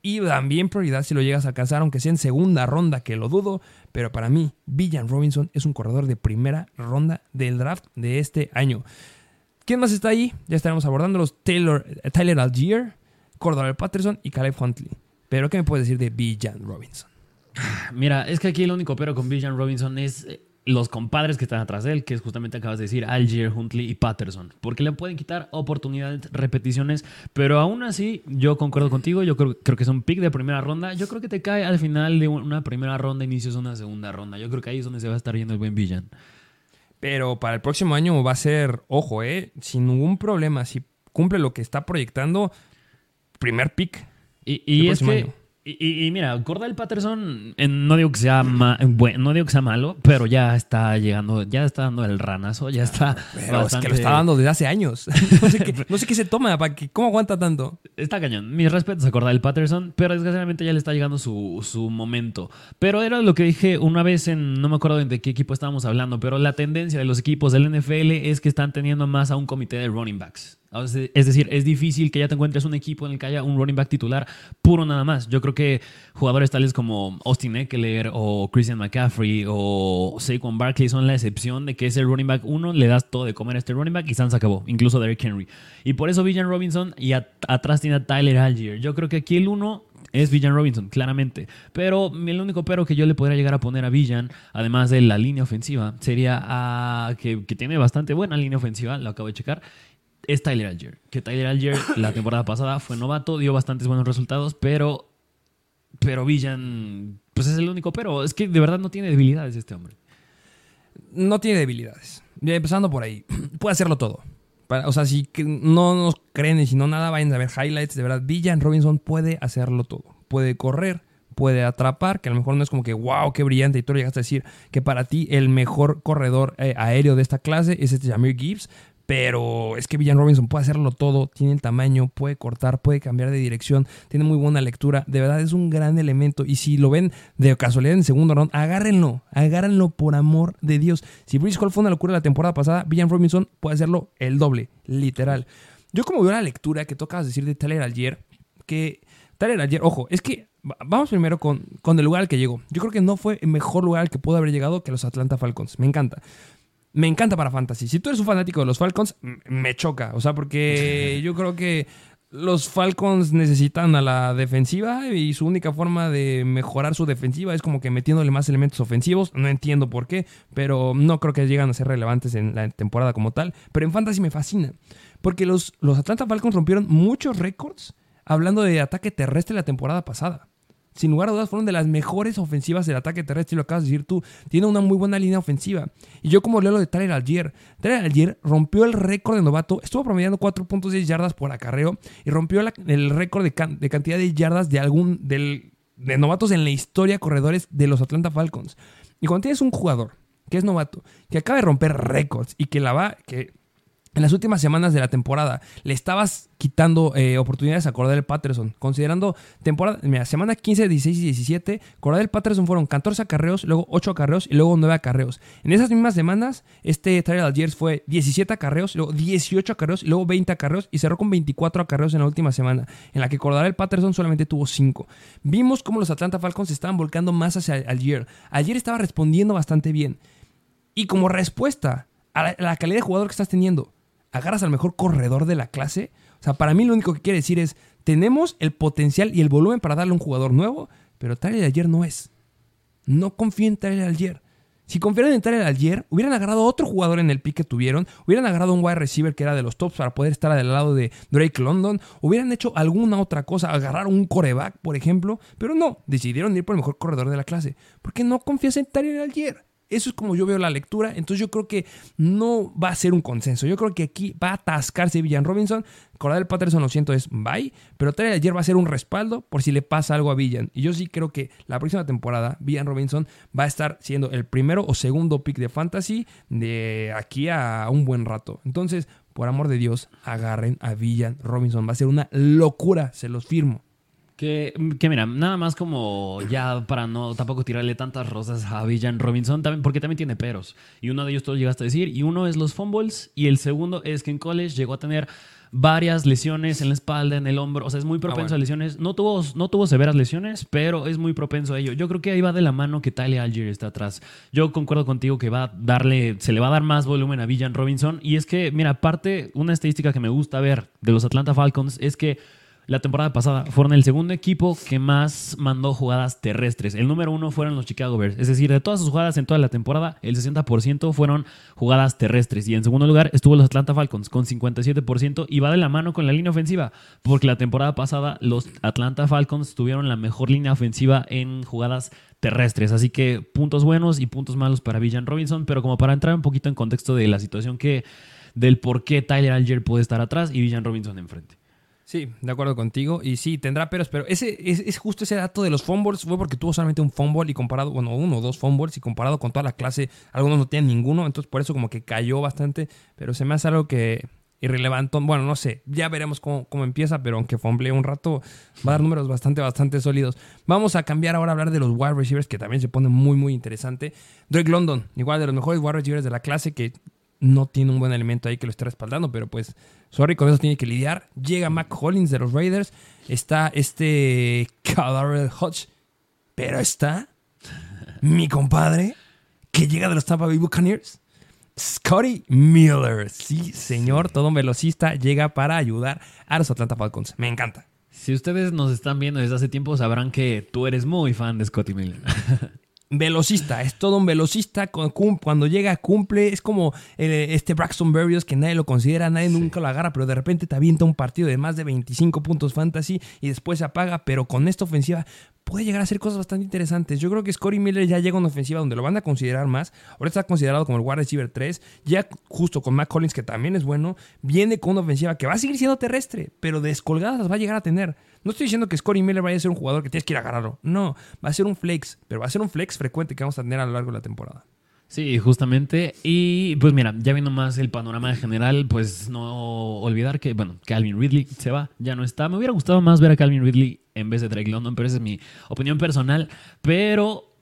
Y también prioridad si lo llegas a alcanzar, aunque sea en segunda ronda, que lo dudo. Pero para mí, Villan Robinson es un corredor de primera ronda del draft de este año. ¿Quién más está ahí? Ya estaremos abordándolos. Taylor, Tyler Algier, Cordell Patterson y Caleb Huntley. Pero, ¿qué me puedes decir de Villan Robinson? Mira, es que aquí el único pero con Villan Robinson es los compadres que están atrás de él, que es justamente acabas de decir, Algier, Huntley y Patterson, porque le pueden quitar oportunidades, repeticiones, pero aún así yo concuerdo contigo, yo creo, creo que es un pick de primera ronda, yo creo que te cae al final de una primera ronda, inicios de una segunda ronda, yo creo que ahí es donde se va a estar yendo el buen Villan. Pero para el próximo año va a ser, ojo, eh, sin ningún problema, si cumple lo que está proyectando, primer pick. Y, y es que... Año. Y, y, mira, Cordell Patterson, no digo que sea ma, bueno, no digo que sea malo, pero ya está llegando, ya está dando el ranazo, ya está. Pero bastante... es que lo está dando desde hace años. No sé, qué, no sé qué se toma, para que, ¿cómo aguanta tanto? Está cañón. Mis respetos a Cordell Patterson, pero desgraciadamente ya le está llegando su, su momento. Pero era lo que dije una vez en, no me acuerdo de qué equipo estábamos hablando, pero la tendencia de los equipos del NFL es que están teniendo más a un comité de running backs. Es decir, es difícil que ya te encuentres un equipo en el que haya un running back titular puro nada más. Yo creo que jugadores tales como Austin Eckler o Christian McCaffrey o Saquon Barkley son la excepción de que ese running back uno le das todo de comer a este running back y Sans acabó, incluso Derrick Henry. Y por eso Villan Robinson y atrás tiene a Tyler Algier. Yo creo que aquí el uno es Villan Robinson, claramente. Pero el único pero que yo le podría llegar a poner a Villan, además de la línea ofensiva, sería que, que tiene bastante buena línea ofensiva, lo acabo de checar, es Tyler Algier. Que Tyler Algier la temporada pasada fue novato, dio bastantes buenos resultados, pero, pero Villan, pues es el único pero. Es que de verdad no tiene debilidades este hombre. No tiene debilidades. Empezando por ahí. Puede hacerlo todo. o sea, si no nos creen y si no nada, vayan a ver highlights. De verdad, Villan Robinson puede hacerlo todo. Puede correr, puede atrapar, que a lo mejor no es como que, wow, qué brillante. Y tú llegaste a decir que para ti el mejor corredor eh, aéreo de esta clase es este Jamir Gibbs. Pero es que Villan Robinson puede hacerlo todo, tiene el tamaño, puede cortar, puede cambiar de dirección, tiene muy buena lectura. De verdad es un gran elemento. Y si lo ven de casualidad en segundo round, agárrenlo, agárrenlo por amor de Dios. Si Bruce Hall fue una locura la temporada pasada, Villan Robinson puede hacerlo el doble, literal. Yo como veo la lectura que tocas decir de Tyler Algier, que Tyler Algier, ojo, es que vamos primero con, con el lugar al que llegó. Yo creo que no fue el mejor lugar al que pudo haber llegado que los Atlanta Falcons. Me encanta me encanta para fantasy. Si tú eres un fanático de los Falcons, me choca. O sea, porque yo creo que los Falcons necesitan a la defensiva y su única forma de mejorar su defensiva es como que metiéndole más elementos ofensivos. No entiendo por qué, pero no creo que lleguen a ser relevantes en la temporada como tal. Pero en fantasy me fascina. Porque los, los Atlanta Falcons rompieron muchos récords hablando de ataque terrestre la temporada pasada sin lugar a dudas, fueron de las mejores ofensivas del ataque terrestre, lo acabas de decir tú. Tiene una muy buena línea ofensiva. Y yo como leo lo de Tyler Algier, Tyler Algier rompió el récord de novato, estuvo promediando 4.6 yardas por acarreo y rompió el récord de, cantidad de yardas de algún del, de novatos en la historia corredores de los Atlanta Falcons. Y cuando tienes un jugador que es novato, que acaba de romper récords y que la va, que en las últimas semanas de la temporada le estabas quitando eh, oportunidades a Cordell Patterson. Considerando temporada, mira, semana 15, 16 y 17, Cordell Patterson fueron 14 acarreos, luego 8 acarreos y luego 9 acarreos. En esas mismas semanas, este Tyler Algiers fue 17 acarreos, luego 18 acarreos y luego 20 acarreos y cerró con 24 acarreos en la última semana, en la que Cordell Patterson solamente tuvo 5. Vimos cómo los Atlanta Falcons se estaban volcando más hacia Algier. Algier estaba respondiendo bastante bien. Y como respuesta a la calidad de jugador que estás teniendo, agarras al mejor corredor de la clase. O sea, para mí lo único que quiere decir es, tenemos el potencial y el volumen para darle un jugador nuevo, pero Tyler ayer no es. No confío en Tyler ayer. Si confiaran en Tyler ayer, hubieran agarrado otro jugador en el pick que tuvieron, hubieran agarrado un wide receiver que era de los tops para poder estar al lado de Drake London, hubieran hecho alguna otra cosa, agarrar un coreback, por ejemplo, pero no, decidieron ir por el mejor corredor de la clase. porque no confías en Tyler ayer? Eso es como yo veo la lectura. Entonces yo creo que no va a ser un consenso. Yo creo que aquí va a atascarse Villan Robinson. Cordell Patterson, lo siento, es bye. Pero de ayer va a ser un respaldo por si le pasa algo a Villan. Y yo sí creo que la próxima temporada Villan Robinson va a estar siendo el primero o segundo pick de fantasy de aquí a un buen rato. Entonces, por amor de Dios, agarren a Villan Robinson. Va a ser una locura, se los firmo. Que, que, mira, nada más como ya para no tampoco tirarle tantas rosas a Villan Robinson, también, porque también tiene peros. Y uno de ellos tú llegaste a decir, y uno es los fumbles, y el segundo es que en college llegó a tener varias lesiones en la espalda, en el hombro, o sea, es muy ah, propenso a lesiones. No tuvo, no tuvo severas lesiones, pero es muy propenso a ello. Yo creo que ahí va de la mano que Tyler Algier está atrás. Yo concuerdo contigo que va a darle, se le va a dar más volumen a Villan Robinson. Y es que, mira, aparte, una estadística que me gusta ver de los Atlanta Falcons es que la temporada pasada fueron el segundo equipo que más mandó jugadas terrestres. El número uno fueron los Chicago Bears. Es decir, de todas sus jugadas en toda la temporada, el 60% fueron jugadas terrestres. Y en segundo lugar estuvo los Atlanta Falcons con 57% y va de la mano con la línea ofensiva. Porque la temporada pasada los Atlanta Falcons tuvieron la mejor línea ofensiva en jugadas terrestres. Así que puntos buenos y puntos malos para Villan Robinson. Pero como para entrar un poquito en contexto de la situación que del por qué Tyler Alger puede estar atrás y Villan Robinson enfrente. Sí, de acuerdo contigo. Y sí, tendrá peros, pero ese es, justo ese dato de los fumbles. Fue porque tuvo solamente un fumble y comparado, bueno, uno o dos fumbles y comparado con toda la clase, algunos no tienen ninguno. Entonces, por eso como que cayó bastante. Pero se me hace algo que irrelevante. Bueno, no sé, ya veremos cómo, cómo empieza, pero aunque fumble un rato, va a dar números bastante, bastante sólidos. Vamos a cambiar ahora a hablar de los wide receivers, que también se pone muy, muy interesante. Drake London, igual de los mejores wide receivers de la clase, que no tiene un buen elemento ahí que lo esté respaldando, pero pues, sorry, con eso tiene que lidiar. Llega Mac Hollins de los Raiders, está este Cadaver Hodge, pero está mi compadre que llega de los Tampa Bay Buccaneers. Scotty Miller, sí señor, todo un velocista llega para ayudar a los Atlanta Falcons. Me encanta. Si ustedes nos están viendo desde hace tiempo, sabrán que tú eres muy fan de Scotty Miller. velocista, es todo un velocista. Cuando llega, cumple. Es como eh, este Braxton Berrios que nadie lo considera, nadie nunca lo agarra, pero de repente te avienta un partido de más de 25 puntos fantasy y después se apaga. Pero con esta ofensiva puede llegar a hacer cosas bastante interesantes. Yo creo que Scotty Miller ya llega a una ofensiva donde lo van a considerar más. Ahora está considerado como el wide receiver 3. Ya justo con Matt Collins, que también es bueno, viene con una ofensiva que va a seguir siendo terrestre, pero descolgadas las va a llegar a tener. No estoy diciendo que Scotty Miller vaya a ser un jugador que tienes que ir a agarrarlo. No, va a ser un flex, pero va a ser un flex frecuente que vamos a tener a lo largo de la temporada. Sí, justamente. Y pues mira, ya viendo más el panorama general, pues no olvidar que, bueno, Calvin Ridley se va, ya no está. Me hubiera gustado más ver a Calvin Ridley en vez de Drake London, pero esa es mi opinión personal. Pero,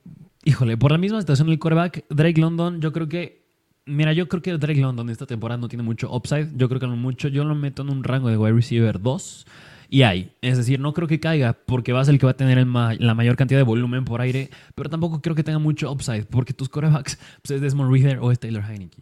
híjole, por la misma situación del quarterback, Drake London, yo creo que Mira, yo creo que Drake London esta temporada no tiene mucho upside. Yo creo que no mucho. Yo lo meto en un rango de wide receiver 2 y hay. Es decir, no creo que caiga porque va a ser el que va a tener la mayor cantidad de volumen por aire, pero tampoco creo que tenga mucho upside porque tus corebacks pues, es Desmond Reader o es Taylor Heineke.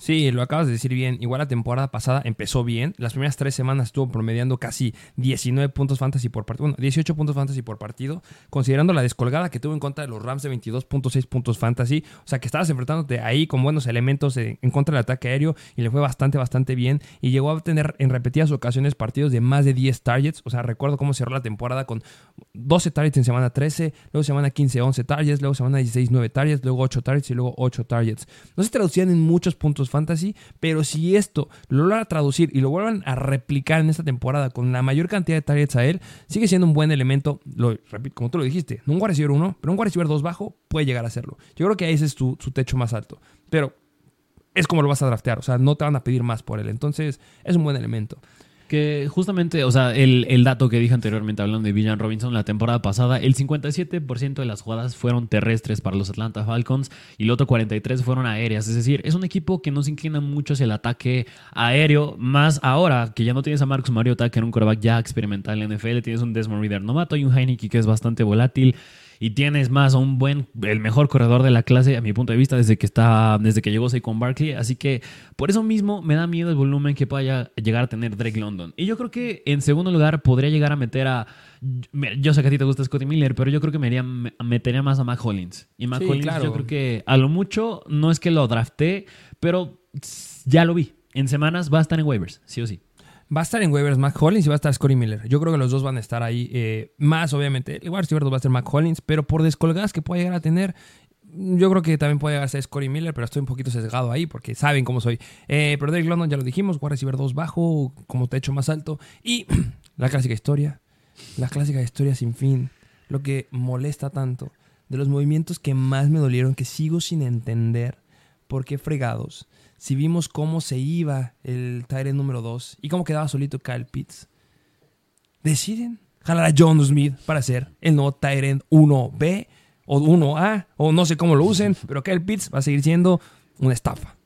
Sí, lo acabas de decir bien. Igual la temporada pasada empezó bien. Las primeras tres semanas estuvo promediando casi 19 puntos fantasy por partido. Bueno, 18 puntos fantasy por partido. Considerando la descolgada que tuvo en contra de los Rams de 22.6 puntos fantasy. O sea que estabas enfrentándote ahí con buenos elementos en contra del ataque aéreo. Y le fue bastante, bastante bien. Y llegó a tener en repetidas ocasiones partidos de más de 10 targets. O sea, recuerdo cómo cerró la temporada con 12 targets en semana 13. Luego semana 15, 11 targets. Luego semana 16, 9 targets. Luego 8 targets y luego 8 targets. No se traducían en muchos puntos fantasy, pero si esto lo logra traducir y lo vuelvan a replicar en esta temporada con la mayor cantidad de targets a él, sigue siendo un buen elemento, lo, como tú lo dijiste, no un wide receiver 1, pero un wide receiver 2 bajo puede llegar a hacerlo. Yo creo que ese es su techo más alto, pero es como lo vas a draftear, o sea, no te van a pedir más por él, entonces es un buen elemento. Que justamente, o sea, el, dato que dije anteriormente hablando de Villan Robinson la temporada pasada, el 57% de las jugadas fueron terrestres para los Atlanta Falcons y el otro 43% fueron aéreas. Es decir, es un equipo que no se inclina mucho hacia el ataque aéreo, más ahora que ya no tienes a Marcus Mariota, que era un quarterback ya experimental en la NFL, tienes un Desmond Reader novato y un Heineke que es bastante volátil y tienes más a un buen, el mejor corredor de la clase, a mi punto de vista, desde que está, desde que llegó con Barkley. Así que por eso mismo me da miedo el volumen que pueda llegar a tener Drake London. Y yo creo que en segundo lugar podría llegar a meter a. Yo sé que a ti te gusta Scotty Miller, pero yo creo que me metería más a Mac Hollins. Y Mac Hollins, yo creo que a lo mucho no es que lo drafté, pero ya lo vi. En semanas va a estar en waivers, sí o sí. Va a estar en waivers Mac Hollins y va a estar Scotty Miller. Yo creo que los dos van a estar ahí. Eh, más, obviamente, igual si va a ser Mac Hollins, pero por descolgadas que pueda llegar a tener, yo creo que también puede llegar a ser Scotty Miller, pero estoy un poquito sesgado ahí porque saben cómo soy. Eh, pero Derek London ya lo dijimos, wide receiver 2 bajo, como techo más alto. Y la clásica historia, la clásica historia sin fin, lo que molesta tanto, de los movimientos que más me dolieron, que sigo sin entender por qué fregados si vimos cómo se iba el Tyrant número 2 y cómo quedaba solito Kyle Pitts, deciden jalar a John Smith para ser el nuevo Tyrant 1B o 1A, o no sé cómo lo usen, pero Kyle Pitts va a seguir siendo una estafa.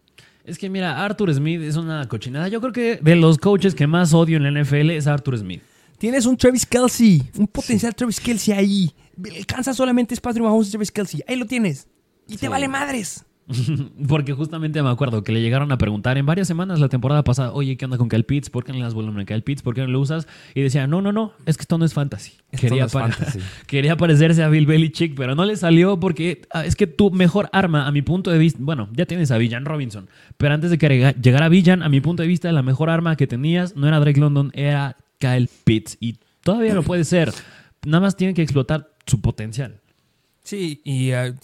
Es que mira, Arthur Smith es una cochinada. Yo creo que de los coaches que más odio en la NFL es Arthur Smith. Tienes un Travis Kelsey, un potencial Travis Kelsey ahí. Alcanza solamente es Patrick Mahomes y Travis Kelsey. Ahí lo tienes. Y te vale madres. Porque justamente me acuerdo que le llegaron a preguntar en varias semanas la temporada pasada, oye, ¿qué onda con Kyle Pitts? ¿Por qué no le das volumen a Kyle Pitts? ¿Por qué no lo usas? Y decía, no, no, no, es que esto no es fantasy. quería, quería parecerse a Bill Belichick, pero no le salió porque ah, es que tu mejor arma, a mi punto de vista, bueno, ya tienes a Villan Robinson, pero antes de que llegara Villan, a mi punto de vista, la mejor arma que tenías no era Drake London, era Kyle Pitts. Y todavía lo puede ser. Nada más tiene que explotar su potencial. Sí, y eh,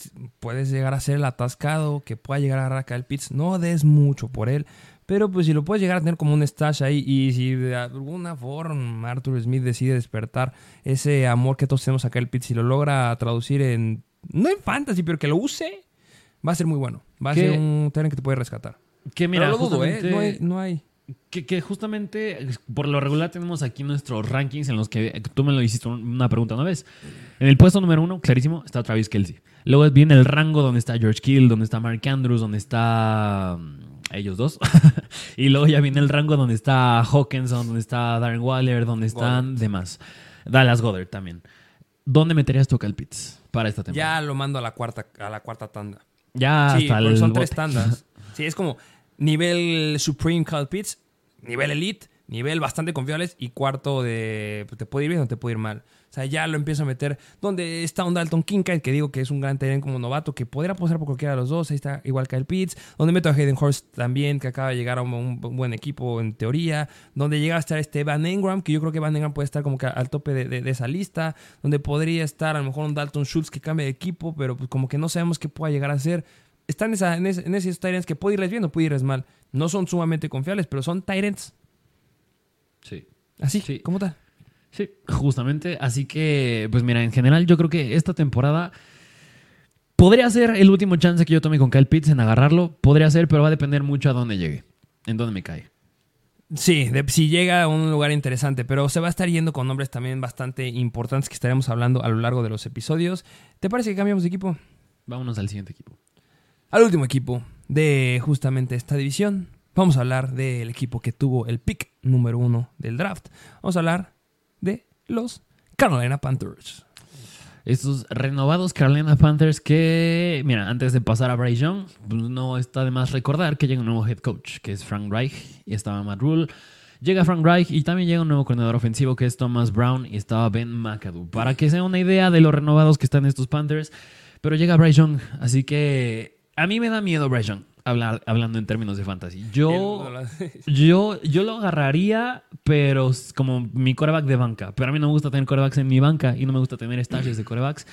puedes llegar a ser el atascado que pueda llegar a agarrar a Kyle Pitts. No des mucho por él, pero pues si lo puedes llegar a tener como un stash ahí y si de alguna forma Arthur Smith decide despertar ese amor que todos tenemos a Kyle Pitts y lo logra traducir en, no en fantasy, pero que lo use, va a ser muy bueno. Va a ser un tren que te puede rescatar. Que mira, lo dudo, ¿eh? No hay. No hay. Que, justamente por lo regular tenemos aquí nuestros rankings en los que tú me lo hiciste una pregunta una vez. En el puesto número uno, clarísimo, está Travis Kelsey. Luego viene el rango donde está George Kill, donde está Mark Andrews, donde está mm, ellos dos. y luego ya viene el rango donde está Hawkinson, donde está Darren Waller, donde están demás. Dallas Goddard también. ¿Dónde meterías tu Kyle Pitts para esta temporada? Ya lo mando a la cuarta, a la cuarta tanda. Ya Sí, hasta porque el son tres tandas. Sí, es como nivel Supreme Kyle Pitts, nivel Elite, nivel bastante confiables y cuarto de pues, te puede ir bien o te puede ir mal. O sea, ya lo empiezo a meter. Donde está un Dalton Kincaid, que digo que es un gran talento como novato, que podría posar por cualquiera de los dos. Ahí está igual Kyle Pitts. Donde meto a Hayden Hurst también, que acaba de llegar a un, buen equipo en teoría. Donde llega a estar este Van Engram, que yo creo que Van Engram puede estar como que al tope de, de- de esa lista. Donde podría estar a lo mejor un Dalton Schultz que cambie de equipo, pero pues como que no sabemos qué pueda llegar a ser están en, esa, en, ese- en esos Tyrants que puede irles bien o puede irles mal. No son sumamente confiables, pero son Tyrants. Sí. Así, Sí. ¿cómo tal? Sí, justamente. Así que, pues mira, en general yo creo que esta temporada podría ser el último chance que yo tome con Kyle Pitts en agarrarlo. Podría ser, pero va a depender mucho a dónde llegue. En dónde me cae. Sí, de- si llega a un lugar interesante, pero se va a estar yendo con nombres también bastante importantes que estaremos hablando a lo largo de los episodios. ¿Te parece que cambiamos de equipo? Vámonos al siguiente equipo. Al último equipo de justamente esta división. Vamos a hablar del equipo que tuvo el pick número uno del draft. Vamos a hablar de los Carolina Panthers. Estos renovados Carolina Panthers que, mira, antes de pasar a Bryce Young, no está de más recordar que llega un nuevo head coach, que es Frank Reich, y estaba Matt Rule. Llega Frank Reich y también llega un nuevo coordinador ofensivo que es Thomas Brown y estaba Ben McAdoo. Para que sea una idea de los renovados que están estos Panthers, pero llega Bryce Young, así que a mí me da miedo Bryce Young, hablar, hablando en términos de fantasy. Yo... Yo, yo lo agarraría, pero como mi coreback de banca. Pero a mí no me gusta tener corebacks en mi banca y no me gusta tener stashes de corebacks.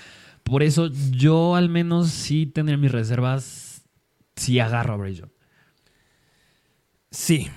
Por eso yo al menos sí tendría mis reservas si agarro a Bryce Young. Sí.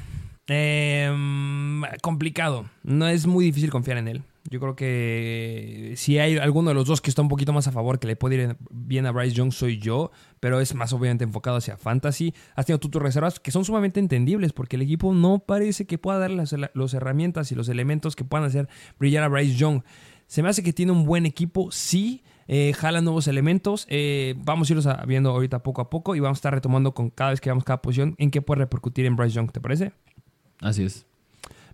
Em, complicado. No es muy difícil confiar en él. Yo creo que si hay alguno de los dos que está un poquito más a favor, que le puede ir bien a Bryce Young, soy yo, pero es más obviamente enfocado hacia fantasy. Has tenido tú tus reservas que son sumamente entendibles porque el equipo no parece que pueda darle las, herramientas y los elementos que puedan hacer brillar a Bryce Young. Se me hace que tiene un buen equipo, sí. Eh, jala nuevos elementos. eh, vamos a irlos viendo ahorita poco a poco y vamos a estar retomando con cada vez que veamos cada posición en qué puede repercutir en Bryce Young, ¿te parece? Así es.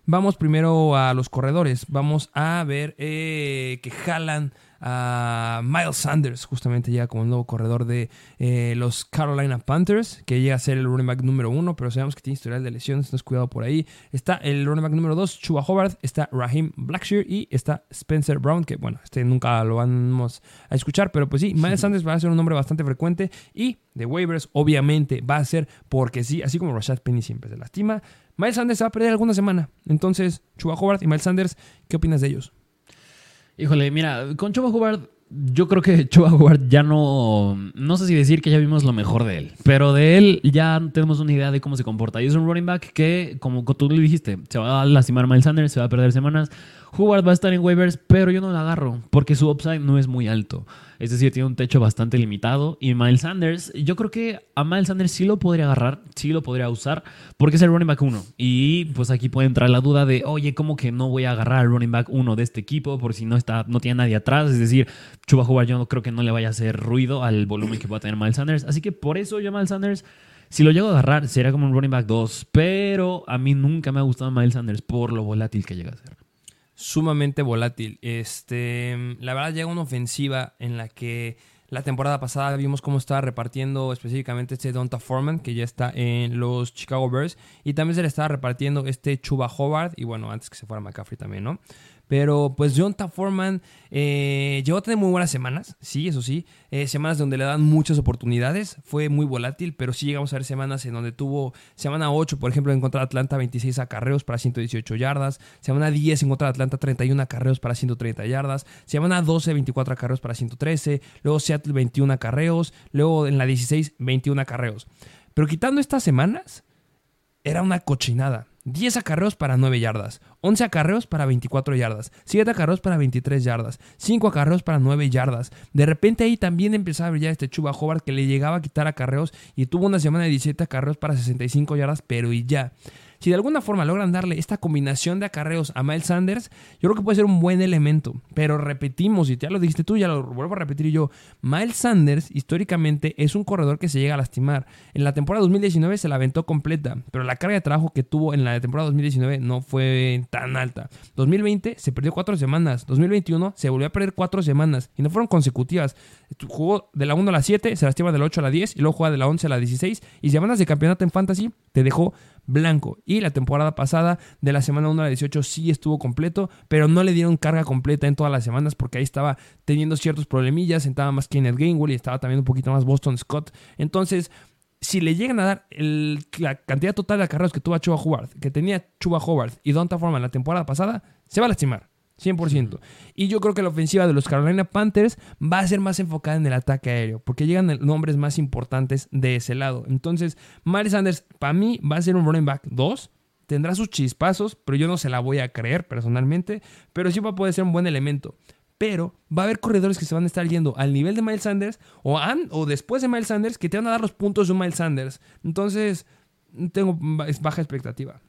Vamos primero a los corredores. Vamos a ver eh, que jalan a Miles Sanders, justamente llega como el nuevo corredor de eh, los Carolina Panthers, que llega a ser el running back número uno, pero sabemos que tiene historial de lesiones, entonces cuidado por ahí. Está el running back número dos, Chuba Hobart, está Raheem Blackshear y está Spencer Brown, que bueno, este nunca lo vamos a escuchar, pero pues sí, Miles Sanders va a ser un nombre bastante frecuente y de waivers, obviamente, va a ser porque sí, así como Rashad Penny siempre se lastima. Miles Sanders se va a perder alguna semana. Entonces, Chuba Hobart y Miles Sanders, ¿qué opinas de ellos? Híjole, mira, con Choba Hubbard, yo creo que Choba Hubbard ya no. No sé si decir que ya vimos lo mejor de él, pero de él ya tenemos una idea de cómo se comporta. Y es un running back que, como tú le dijiste, se va a lastimar Miles Sanders, se va a perder semanas. Hubbard va a estar en waivers, pero yo no lo agarro porque su upside no es muy alto. Es decir, tiene un techo bastante limitado. Y Miles Sanders, yo creo que a Miles Sanders sí lo podría agarrar, sí lo podría usar, porque es el running back 1. Y pues aquí puede entrar la duda de, oye, ¿cómo que no voy a agarrar al running back 1 de este equipo? Por si no, está, no tiene nadie atrás. Es decir, Chuba Hubbard yo no creo que no le vaya a hacer ruido al volumen que pueda tener Miles Sanders. Así que por eso yo a Miles Sanders, si lo llego a agarrar, sería como un running back 2. Pero a mí nunca me ha gustado Miles Sanders por lo volátil que llega a ser. Sumamente volátil. Este, la verdad llega una ofensiva en la que la temporada pasada vimos cómo estaba repartiendo específicamente este Donta Foreman, que ya está en los Chicago Bears, y también se le estaba repartiendo este Chuba Hobart, y bueno, antes que se fuera McCaffrey también, ¿no? Pero pues Jonta Foreman eh, llegó a tener muy buenas semanas, sí, eso sí. Eh, semanas donde le dan muchas oportunidades. Fue muy volátil, pero sí llegamos a ver semanas en donde tuvo semana 8, por ejemplo, en contra de Atlanta, 26 acarreos para 118 yardas. Semana 10 en contra de Atlanta, 31 acarreos para 130 yardas. Semana 12, 24 acarreos para 113. Luego Seattle, 21 acarreos. Luego en la 16, 21 acarreos. Pero quitando estas semanas, era una cochinada. 10 acarreos para 9 yardas, 11 acarreos para 24 yardas, 7 acarreos para 23 yardas, 5 acarreos para 9 yardas. De repente ahí también empezaba a brillar este Chuba Hobart que le llegaba a quitar acarreos y tuvo una semana de 17 acarreos para 65 yardas, pero y ya. Si de alguna forma logran darle esta combinación de acarreos a Miles Sanders, yo creo que puede ser un buen elemento. Pero repetimos, y ya lo dijiste tú, ya lo vuelvo a repetir yo, Miles Sanders históricamente es un corredor que se llega a lastimar. En la temporada 2019 se la aventó completa, pero la carga de trabajo que tuvo en la temporada 2019 no fue tan alta. 2020 se perdió cuatro semanas, 2021 se volvió a perder cuatro semanas y no fueron consecutivas. Jugó de la 1 a la 7, se lastima de la 8 a la 10 y luego juega de la 11 a la 16 y semanas de campeonato en fantasy te dejó blanco. Y la temporada pasada, de la semana 1 a la 18, sí estuvo completo, pero no le dieron carga completa en todas las semanas porque ahí estaba teniendo ciertos problemillas. Estaba más Kenneth Gainwell y estaba también un poquito más Boston Scott. Entonces, si le llegan a dar la cantidad total de acarreos que tuvo Chuba Howard, que tenía Chuba Howard y Donta Foreman la temporada pasada, se va a lastimar. 100%. Y yo creo que la ofensiva de los Carolina Panthers va a ser más enfocada en el ataque aéreo, porque llegan nombres más importantes de ese lado. Entonces, Miles Sanders, para mí, va a ser un running back 2. Tendrá sus chispazos, pero yo no se la voy a creer personalmente. Pero sí va a poder ser un buen elemento. Pero va a haber corredores que se van a estar yendo al nivel de Miles Sanders o, o después de Miles Sanders que te van a dar los puntos de un Miles Sanders. Entonces, tengo baja expectativa.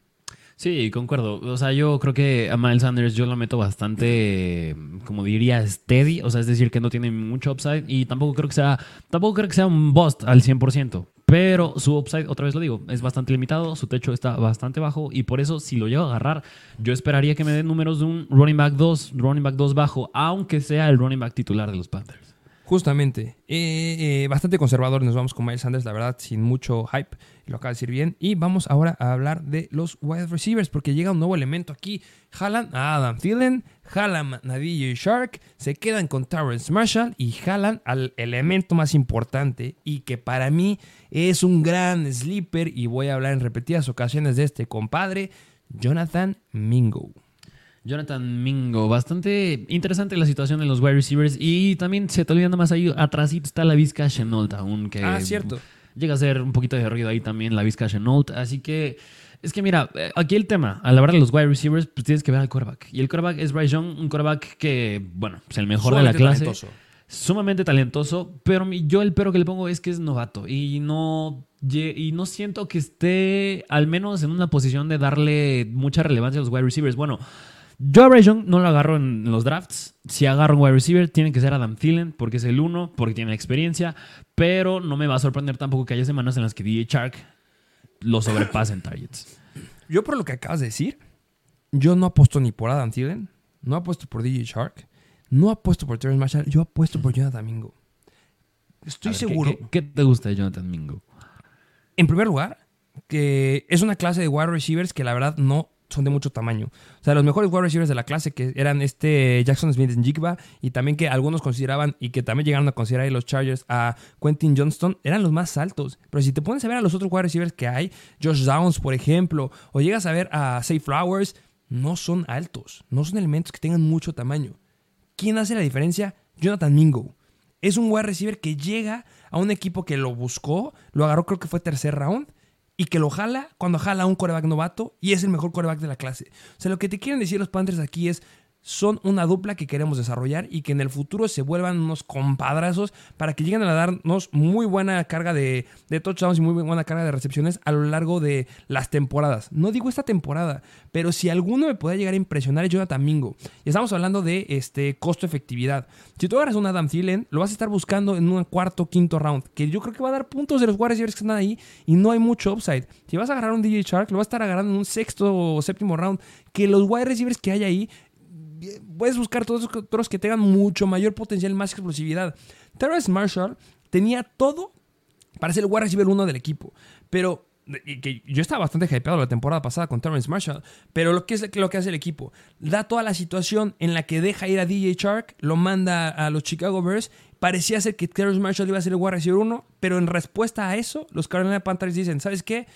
Sí, concuerdo. O sea, yo creo que a Miles Sanders yo lo meto bastante, como diría, steady. O sea, es decir, que no tiene mucho upside. Y tampoco creo que sea, tampoco creo que sea un bust al 100%. Pero su upside, otra vez lo digo, es bastante limitado. Su techo está bastante bajo. Y por eso, si lo llego a agarrar, yo esperaría que me den números de un running back 2, running back 2 bajo, aunque sea el running back titular de los Panthers. Justamente. Eh, eh, bastante conservador nos vamos con Miles Sanders, la verdad, sin mucho hype. Lo acaba de decir bien. Y vamos ahora a hablar de los wide receivers, porque llega un nuevo elemento aquí. Jalan a Adam Thielen, jalan a DJ Shark, se quedan con Terrence Marshall y jalan al elemento más importante y que para mí es un gran sleeper. Y voy a hablar en repetidas ocasiones de este compadre, Jonathan Mingo. Jonathan Mingo, bastante interesante la situación de los wide receivers y también se te olvida más ahí atrás está la Vizca Chenault aún que ah, cierto. llega a ser un poquito de ruido ahí también la Vizca Chenault, así que es que mira, eh, aquí el tema, a la hora de los wide receivers, pues tienes que ver al quarterback. Y el quarterback es Bryce Young, un quarterback que, bueno, es el mejor de la clase. Talentoso. Sumamente talentoso, pero yo el pero que le pongo es que es novato y no, y no siento que esté al menos en una posición de darle mucha relevancia a los wide receivers. Bueno, yo a Bryce Young no lo agarro en los drafts. Si agarro un wide receiver, tiene que ser Adam Thielen, porque es el uno, porque tiene experiencia. Pero no me va a sorprender tampoco que haya semanas en las que DJ Shark lo sobrepase en targets. Yo, por lo que acabas de decir, yo no apuesto ni por Adam Thielen, no apuesto por DJ Shark, no apuesto por Terrence Marshall, yo apuesto por Jonathan Mingo. Estoy seguro. ¿qué, te gusta de Jonathan Mingo? En primer lugar, que es una clase de wide receivers que la verdad no son de mucho tamaño. O sea, los mejores wide receivers de la clase que eran este Jackson Smith en Jigba y también que algunos consideraban y que también llegaron a considerar ahí los Chargers a Quentin Johnston, eran los más altos. Pero si te pones a ver a los otros wide receivers que hay, Josh Downs, por ejemplo, o llegas a ver a Say Flowers, no son altos, no son elementos que tengan mucho tamaño. ¿Quién hace la diferencia? Jonathan Mingo. Es un wide receiver que llega a un equipo que lo buscó, lo agarró creo que fue tercer round y que lo jala cuando jala un coreback novato y es el mejor coreback de la clase. O sea, lo que te quieren decir los Panthers aquí es son una dupla que queremos desarrollar y que en el futuro se vuelvan unos compadrazos para que lleguen a darnos muy buena carga de, de touchdowns y muy buena carga de recepciones a lo largo de las temporadas. No digo esta temporada, pero si alguno me puede llegar a impresionar es Jonathan Mingo. Y estamos hablando de este costo-efectividad. Si tú agarras un Adam Thielen, lo vas a estar buscando en un cuarto, quinto round, que yo creo que va a dar puntos de los y que están ahí y no hay mucho upside. Si vas a agarrar un DJ Shark, lo vas a estar agarrando en un sexto o séptimo round, que los wide receivers que hay ahí puedes buscar todos los que tengan mucho mayor potencial, más explosividad. Terrence Marshall tenía todo para ser el wide receiver uno del equipo, pero que yo estaba bastante hypeado la temporada pasada con Terrence Marshall, pero lo que es lo que hace el equipo, da toda la situación en la que deja ir a DJ Shark, lo manda a los Chicago Bears, parecía ser que Terrence Marshall iba a ser el wide receiver uno, pero en respuesta a eso, los Carolina Panthers dicen, ¿sabes qué?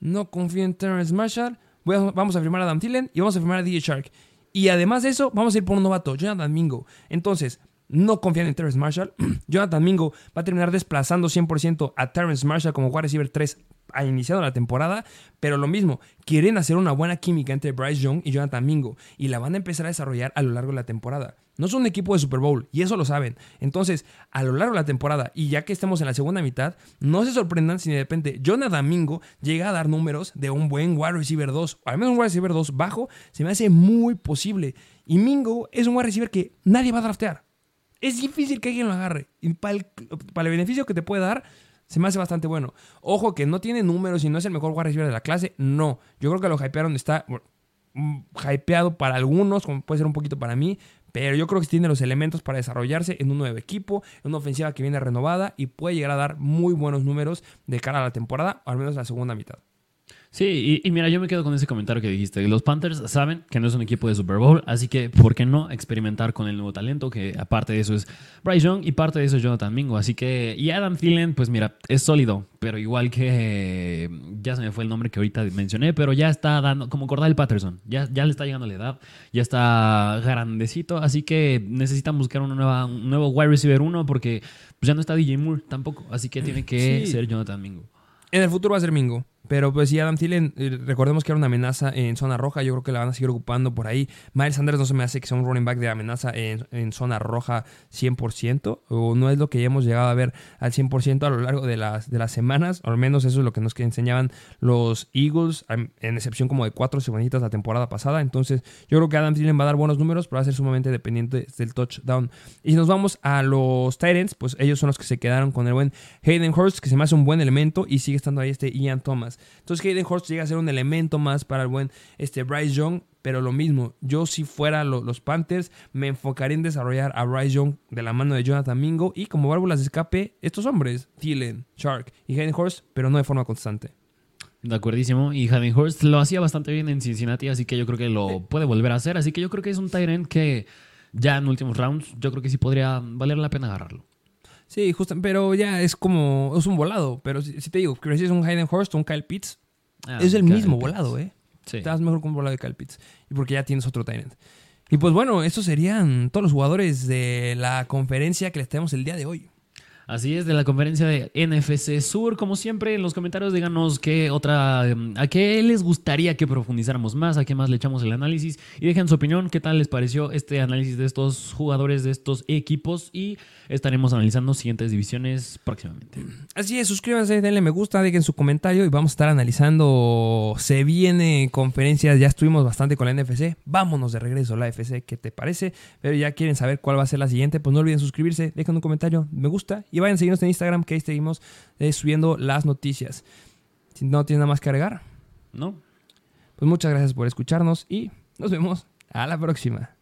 No confío en Terrence Marshall, vamos a firmar a Dan Thielen y vamos a firmar a DJ Shark. Y además de eso, vamos a ir por un novato, Jonathan Mingo. Entonces, no confían en Terrence Marshall. Jonathan Mingo va a terminar desplazando 100% a Terrence Marshall como wide receiver 3 ha iniciado la temporada, pero lo mismo, quieren hacer una buena química entre Bryce Young y Jonathan Mingo y la van a empezar a desarrollar a lo largo de la temporada. No son un equipo de Super Bowl y eso lo saben. Entonces, a lo largo de la temporada y ya que estamos en la segunda mitad, no se sorprendan si de repente Jonathan Mingo llega a dar números de un buen wide receiver 2, o al menos un wide receiver 2 bajo, se me hace muy posible. Y Mingo es un wide receiver que nadie va a draftear. Es difícil que alguien lo agarre. Para el, beneficio que te puede dar, se me hace bastante bueno. Ojo que no tiene números y no es el mejor wide receiver de la clase. No. Yo creo que lo hypearon está mm, hypeado para algunos, como puede ser un poquito para mí. Pero yo creo que tiene los elementos para desarrollarse en un nuevo equipo, en una ofensiva que viene renovada y puede llegar a dar muy buenos números de cara a la temporada, o al menos la segunda mitad. Sí, y, mira, yo me quedo con ese comentario que dijiste. Los Panthers saben que no es un equipo de Super Bowl, así que ¿por qué no experimentar con el nuevo talento? Que aparte de eso es Bryce Young y parte de eso es Jonathan Mingo. Así que, y Adam Thielen, pues mira, es sólido, pero igual que, ya se me fue el nombre que ahorita mencioné, pero ya está dando, como Cordell Patterson, ya, ya le está llegando la edad, ya está grandecito, así que necesitan buscar una nueva, un nuevo wide receiver uno porque pues ya no está DJ Moore tampoco, así que tiene que ser Jonathan Mingo. En el futuro va a ser Mingo. Pero pues sí, Adam Thielen, eh, recordemos que era una amenaza en zona roja. Yo creo que la van a seguir ocupando por ahí. Miles Sanders no se me hace que sea un running back de amenaza en, zona roja 100%. O no es lo que ya hemos llegado a ver al 100% a lo largo de las, de las semanas. Al menos eso es lo que nos enseñaban los Eagles. En excepción como de cuatro segunditas la temporada pasada. Entonces yo creo que Adam Thielen va a dar buenos números. Pero va a ser sumamente dependiente del touchdown. Y si nos vamos a los Titans, pues ellos son los que se quedaron con el buen Hayden Hurst. Que se me hace un buen elemento. Y sigue estando ahí este Ian Thomas. Entonces Hayden Hurst llega a ser un elemento más para el buen este, Bryce Young, pero lo mismo, yo si fuera los Panthers me enfocaría en desarrollar a Bryce Young de la mano de Jonathan Mingo y como válvulas de escape estos hombres, Thielen, Shark y Hayden Hurst, pero no de forma constante. De acuerdísimo. Y Hayden Hurst lo hacía bastante bien en Cincinnati, así que yo creo que lo puede volver a hacer. Así que yo creo que es un Tyrant que ya en últimos rounds, yo creo que sí podría valer la pena agarrarlo. Sí, justo, pero ya es como, es un volado. Pero si, te digo, que es un Hayden Hurst o un Kyle Pitts, ah, es el mismo volado, ¿eh? Sí. Estás mejor con un volado de Kyle Pitts. Y porque ya tienes otro Tyrant. Y pues bueno, estos serían todos los jugadores de la conferencia que les tenemos el día de hoy. Así es, de la conferencia de NFC Sur. Como siempre, en los comentarios díganos qué otra, em, a qué les gustaría que profundizáramos más, a qué más le echamos el análisis y dejen su opinión, qué tal les pareció este análisis de estos jugadores, de estos equipos y estaremos analizando siguientes divisiones próximamente. Así es, suscríbanse, denle me gusta, dejen su comentario y vamos a estar analizando. Se viene conferencias, ya estuvimos bastante con la NFC, vámonos de regreso a la FC, ¿qué te parece? Pero ya quieren saber cuál va a ser la siguiente, pues no olviden suscribirse, dejen un comentario, me gusta y vayan a seguirnos en Instagram, que ahí seguimos eh, subiendo las noticias. Si no tiene nada más que agregar. No. Pues muchas gracias por escucharnos y nos vemos a la próxima.